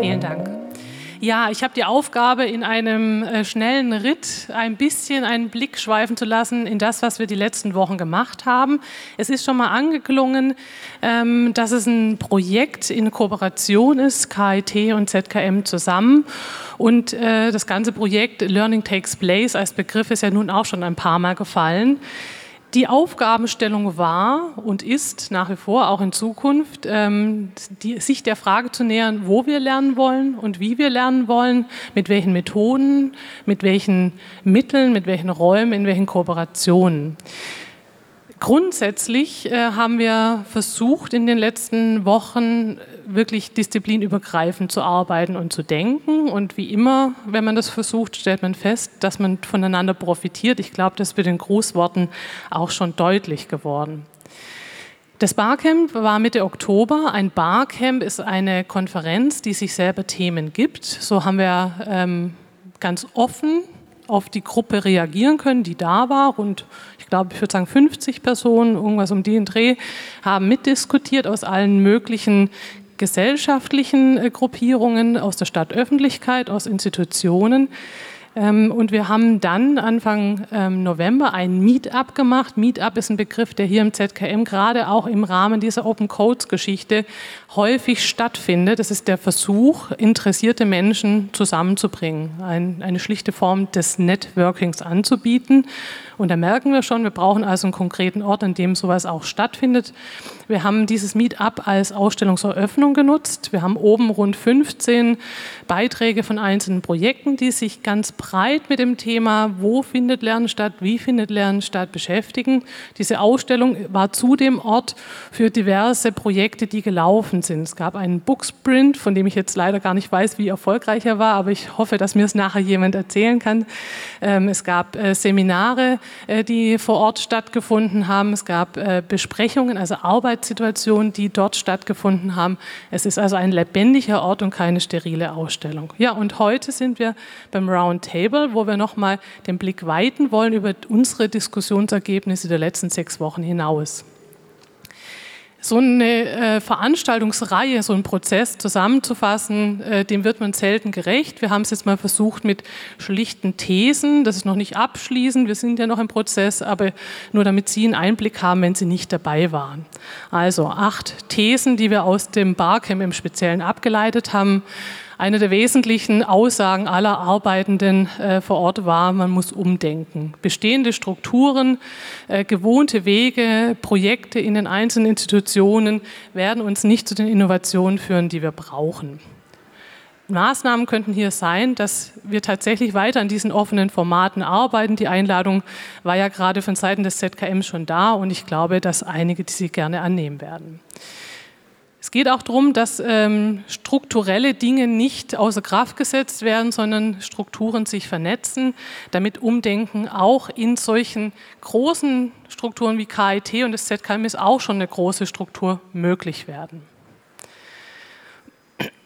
Vielen Dank. Ja, ich habe die Aufgabe, in einem äh, schnellen Ritt ein bisschen einen Blick schweifen zu lassen in das, was wir die letzten Wochen gemacht haben. Es ist schon mal angeklungen, ähm, dass es ein Projekt in Kooperation ist, KIT und ZKM zusammen. Und äh, das ganze Projekt Learning Takes Place als Begriff ist ja nun auch schon ein paar Mal gefallen. Die Aufgabenstellung war und ist nach wie vor auch in Zukunft, ähm, die, sich der Frage zu nähern, wo wir lernen wollen und wie wir lernen wollen, mit welchen Methoden, mit welchen Mitteln, mit welchen Räumen, in welchen Kooperationen. Grundsätzlich äh, haben wir versucht, in den letzten Wochen wirklich disziplinübergreifend zu arbeiten und zu denken. Und wie immer, wenn man das versucht, stellt man fest, dass man voneinander profitiert. Ich glaube, das ist mit den Grußworten auch schon deutlich geworden. Das Barcamp war Mitte Oktober. Ein Barcamp ist eine Konferenz, die sich selber Themen gibt. So haben wir ähm, ganz offen auf die Gruppe reagieren können, die da war. Und ich glaube, ich würde sagen 50 Personen, irgendwas um den Dreh, haben mitdiskutiert aus allen möglichen gesellschaftlichen äh, Gruppierungen, aus der Stadtöffentlichkeit, aus Institutionen. Ähm, und wir haben dann Anfang ähm, November ein Meetup gemacht. Meetup ist ein Begriff, der hier im ZKM gerade auch im Rahmen dieser Open Codes Geschichte häufig stattfindet. Das ist der Versuch, interessierte Menschen zusammenzubringen, ein, eine schlichte Form des Networkings anzubieten. Und da merken wir schon, wir brauchen also einen konkreten Ort, an dem sowas auch stattfindet. Wir haben dieses Meetup als Ausstellungseröffnung genutzt. Wir haben oben rund 15 Beiträge von einzelnen Projekten, die sich ganz breit mit dem Thema, wo findet Lernen statt, wie findet Lernen statt, beschäftigen. Diese Ausstellung war zudem Ort für diverse Projekte, die gelaufen sind. Es gab einen Booksprint, von dem ich jetzt leider gar nicht weiß, wie erfolgreich er war, aber ich hoffe, dass mir es nachher jemand erzählen kann. Ähm, es gab äh, Seminare, die vor Ort stattgefunden haben. Es gab äh, Besprechungen, also Arbeitssituationen, die dort stattgefunden haben. Es ist also ein lebendiger Ort und keine sterile Ausstellung. Ja, und heute sind wir beim Roundtable, wo wir nochmal den Blick weiten wollen über unsere Diskussionsergebnisse der letzten sechs Wochen hinaus so eine äh, Veranstaltungsreihe, so einen Prozess zusammenzufassen, äh, dem wird man selten gerecht. Wir haben es jetzt mal versucht mit schlichten Thesen, das ist noch nicht abschließend, wir sind ja noch im Prozess, aber nur damit Sie einen Einblick haben, wenn Sie nicht dabei waren. Also acht Thesen, die wir aus dem Barcamp im Speziellen abgeleitet haben. Eine der wesentlichen Aussagen aller Arbeitenden äh, vor Ort war, man muss umdenken. Bestehende Strukturen, äh, gewohnte Wege, Projekte in den einzelnen Institutionen werden uns nicht zu den Innovationen führen, die wir brauchen. Maßnahmen könnten hier sein, dass wir tatsächlich weiter an diesen offenen Formaten arbeiten. Die Einladung war ja gerade von Seiten des ZKM schon da und ich glaube, dass einige die sie gerne annehmen werden. Es geht auch darum, dass ähm, strukturelle Dinge nicht außer Kraft gesetzt werden, sondern Strukturen sich vernetzen, damit Umdenken auch in solchen großen Strukturen wie KIT und das ZKM ist auch schon eine große Struktur möglich werden.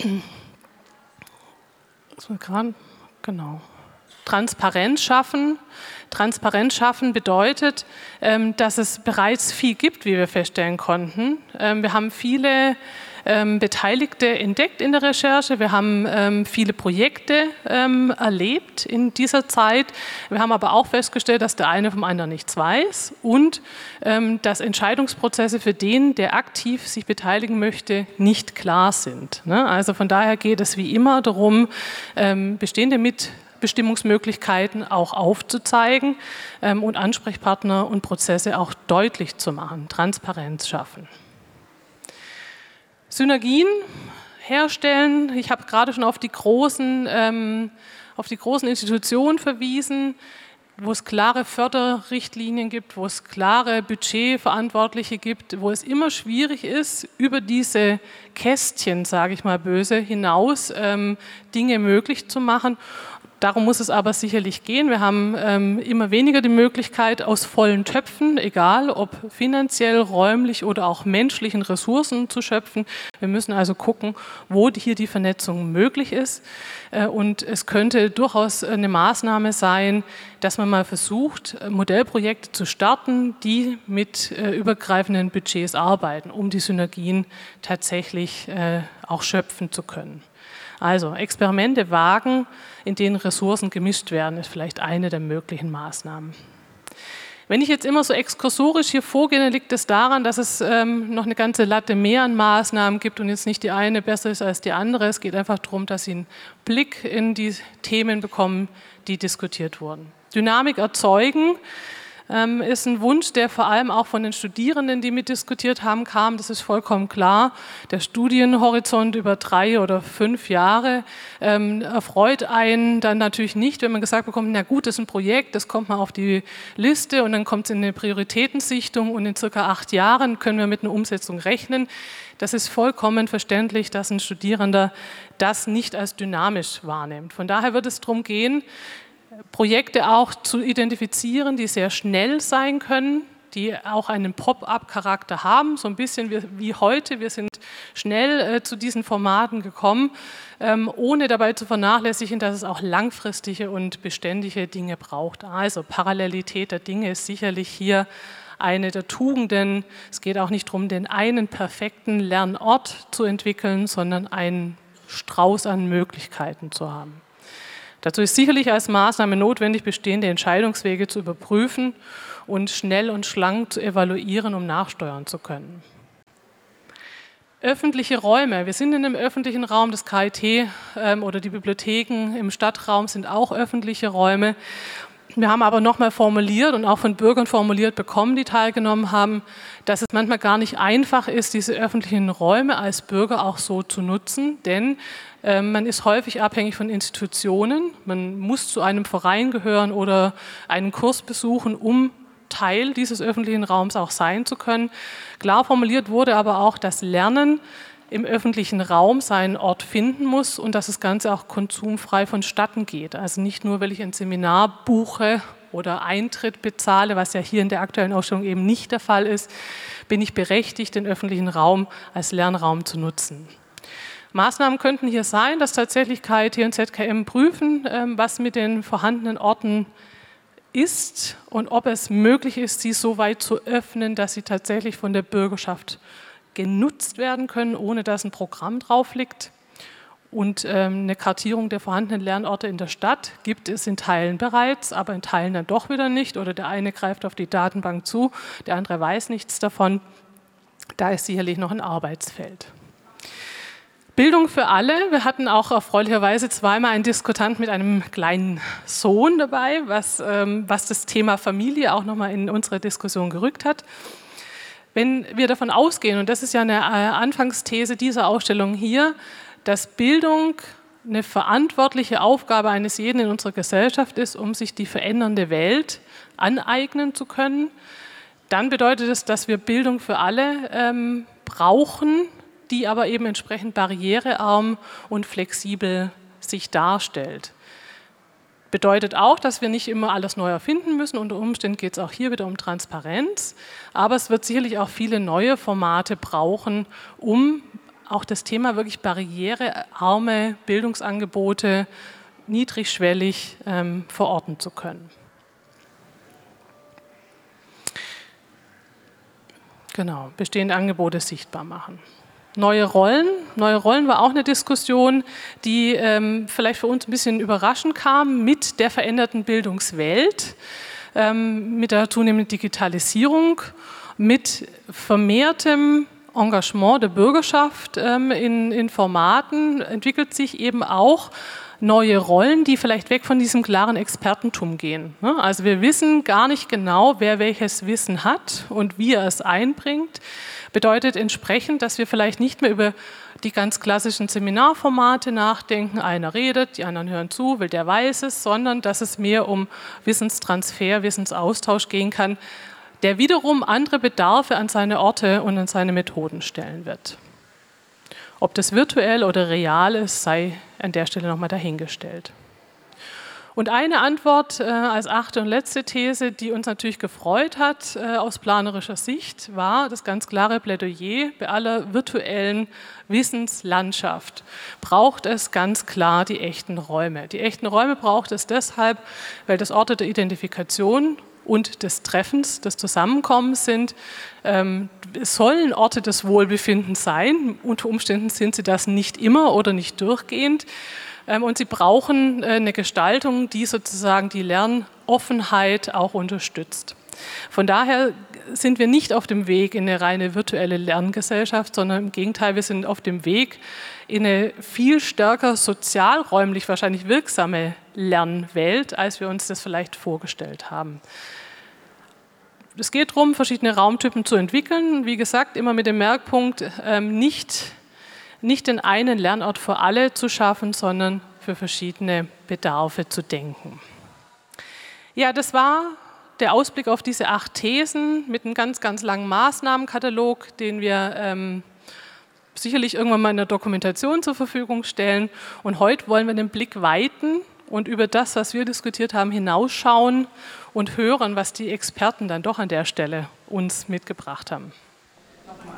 Genau. Transparenz schaffen. Transparenz schaffen bedeutet, ähm, dass es bereits viel gibt, wie wir feststellen konnten. Ähm, wir haben viele ähm, Beteiligte entdeckt in der Recherche. Wir haben viele Projekte erlebt in dieser Zeit. Wir haben aber auch festgestellt, dass der eine vom anderen nichts weiß und dass Entscheidungsprozesse für den, der aktiv sich beteiligen möchte, nicht klar sind. Ne? Also von daher geht es wie immer darum, bestehende mit Bestimmungsmöglichkeiten auch aufzuzeigen ähm, und Ansprechpartner und Prozesse auch deutlich zu machen, Transparenz schaffen. Synergien herstellen. Ich habe gerade schon auf die großen, ähm, auf die großen Institutionen verwiesen wo es klare Förderrichtlinien gibt, wo es klare Budgetverantwortliche gibt, wo es immer schwierig ist, über diese Kästchen, sage ich mal böse, hinaus ähm, Dinge möglich zu machen. Darum muss es aber sicherlich gehen. Wir haben ähm, immer weniger die Möglichkeit, aus vollen Töpfen, egal ob finanziell, räumlich oder auch menschlichen Ressourcen zu schöpfen. Wir müssen also gucken, wo hier die Vernetzung möglich ist. Äh, und es könnte durchaus eine Maßnahme sein, dass man mal versucht, Modellprojekte zu starten, die mit äh, übergreifenden Budgets arbeiten, um die Synergien tatsächlich äh, auch schöpfen zu können. Also Experimente wagen, in denen Ressourcen gemischt werden, ist vielleicht eine der möglichen Maßnahmen. Wenn ich jetzt immer so exkursorisch hier vorgehe, dann liegt es daran, dass es ähm, noch eine ganze Latte mehr an Maßnahmen gibt und jetzt nicht die eine besser ist als die andere. Es geht einfach darum, dass Sie einen Blick in die Themen bekommen, die diskutiert wurden. Dynamik erzeugen ist ein Wunsch, der vor allem auch von den Studierenden, die mitdiskutiert haben, kam. Das ist vollkommen klar. Der Studienhorizont über drei oder fünf Jahre ähm, erfreut einen dann natürlich nicht, wenn man gesagt bekommt, na gut, das ist ein Projekt, das kommt mal auf die Liste und dann kommt es in eine Prioritätensichtung und in circa acht Jahren können wir mit einer Umsetzung rechnen. Das ist vollkommen verständlich, dass ein Studierender das nicht als dynamisch wahrnimmt. Von daher wird es darum gehen, Projekte auch zu identifizieren, die sehr schnell sein können, die auch einen Pop-up-Charakter haben, so ein bisschen wie, heute. Wir sind schnell äh, zu diesen Formaten gekommen, ähm, ohne dabei zu vernachlässigen, dass es auch langfristige und beständige Dinge braucht. Also Parallelität der Dinge ist sicherlich hier eine der Tugenden. Es geht auch nicht darum, den einen perfekten Lernort zu entwickeln, sondern einen Strauß an Möglichkeiten zu haben. Dazu ist sicherlich als Maßnahme notwendig, bestehende Entscheidungswege zu überprüfen und schnell und schlank zu evaluieren, um nachsteuern zu können. Öffentliche Räume. Wir sind in einem öffentlichen Raum. Das KIT ähm, oder die Bibliotheken im Stadtraum sind auch öffentliche Räume. Wir haben aber nochmal formuliert und auch von Bürgern formuliert bekommen, die teilgenommen haben, dass es manchmal gar nicht einfach ist, diese öffentlichen Räume als Bürger auch so zu nutzen, denn ähm, man ist häufig abhängig von Institutionen. Man muss zu einem Verein gehören oder einen Kurs besuchen, um Teil dieses öffentlichen Raums auch sein zu können. Klar formuliert wurde aber auch, dass Lernen im öffentlichen Raum seinen Ort finden muss und dass das Ganze auch konsumfrei vonstatten geht. Also nicht nur, weil ich ein Seminar buche oder Eintritt bezahle, was ja hier in der aktuellen Ausstellung eben nicht der Fall ist, bin ich berechtigt, den öffentlichen Raum als Lernraum zu nutzen. Maßnahmen könnten hier sein, dass tatsächlich KIT und ZKM prüfen, ähm, was mit den vorhandenen Orten ist und ob es möglich ist, sie so weit zu öffnen, dass sie tatsächlich von der Bürgerschaft genutzt werden können, ohne dass ein Programm drauf liegt. Und ähm, eine Kartierung der vorhandenen Lernorte in der Stadt gibt es in Teilen bereits, aber in Teilen dann doch wieder nicht. Oder der eine greift auf die Datenbank zu, der andere weiß nichts davon. Da ist sicherlich noch ein Arbeitsfeld. Bildung für alle. Wir hatten auch erfreulicherweise zweimal einen Diskutant mit einem kleinen Sohn dabei, was, ähm, was das Thema Familie auch nochmal in unsere Diskussion gerückt hat. Wenn wir davon ausgehen, und das ist ja eine äh, Anfangsthese dieser Ausstellung hier, dass Bildung eine verantwortliche Aufgabe eines jeden in unserer Gesellschaft ist, um sich die verändernde Welt aneignen zu können, dann bedeutet es, dass wir Bildung für alle ähm, brauchen, die aber eben entsprechend barrierearm und flexibel sich darstellt. Bedeutet auch, dass wir nicht immer alles neu erfinden müssen. Unter Umständen geht es auch hier wieder um Transparenz. Aber es wird sicherlich auch viele neue Formate brauchen, um auch das Thema wirklich barrierearme Bildungsangebote niedrigschwellig ähm, verorten zu können. Genau, bestehende Angebote sichtbar machen. Neue Rollen. Neue Rollen war auch eine Diskussion, die ähm, vielleicht für uns ein bisschen überraschend kam mit der veränderten Bildungswelt, ähm, mit der zunehmenden Digitalisierung, mit vermehrtem Engagement der Bürgerschaft ähm, in, in Formaten entwickelt sich eben auch neue Rollen, die vielleicht weg von diesem klaren Expertentum gehen. Ne? Also wir wissen gar nicht genau, wer welches Wissen hat und wie er es einbringt. Bedeutet entsprechend, dass wir vielleicht nicht mehr über die ganz klassischen Seminarformate nachdenken. Einer redet, die anderen hören zu, will der weiß es, sondern dass es mehr um Wissenstransfer, Wissensaustausch gehen kann, der wiederum andere Bedarfe an seine Orte und an seine Methoden stellen wird. Ob das virtuell oder real ist, sei an der Stelle nochmal dahingestellt. Und eine Antwort äh, als achte und letzte These, die uns natürlich gefreut hat äh, aus planerischer Sicht, war das ganz klare Plädoyer bei aller virtuellen Wissenslandschaft. Braucht es ganz klar die echten Räume. Die echten Räume braucht es deshalb, weil das Orte der Identifikation und des Treffens, des Zusammenkommens sind. Ähm, sollen Orte des Wohlbefindens sein. Unter Umständen sind sie das nicht immer oder nicht durchgehend. Ähm, und sie brauchen äh, eine Gestaltung, die sozusagen die Lernoffenheit auch unterstützt. Von daher sind wir nicht auf dem Weg in eine reine virtuelle Lerngesellschaft, sondern im Gegenteil, wir sind auf dem Weg in eine viel stärker sozialräumlich wahrscheinlich wirksame Lernwelt, als wir uns das vielleicht vorgestellt haben. Es geht darum, verschiedene Raumtypen zu entwickeln. Wie gesagt, immer mit dem Merkpunkt, ähm, nicht, nicht den einen Lernort für alle zu schaffen, sondern für verschiedene Bedarfe zu denken. Ja, das war der Ausblick auf diese acht Thesen mit einem ganz, ganz langen Maßnahmenkatalog, den wir ähm, sicherlich irgendwann mal in der Dokumentation zur Verfügung stellen. Und heute wollen wir den Blick weiten und über das, was wir diskutiert haben, hinausschauen und hören, was die Experten dann doch an der Stelle uns mitgebracht haben. Nochmal.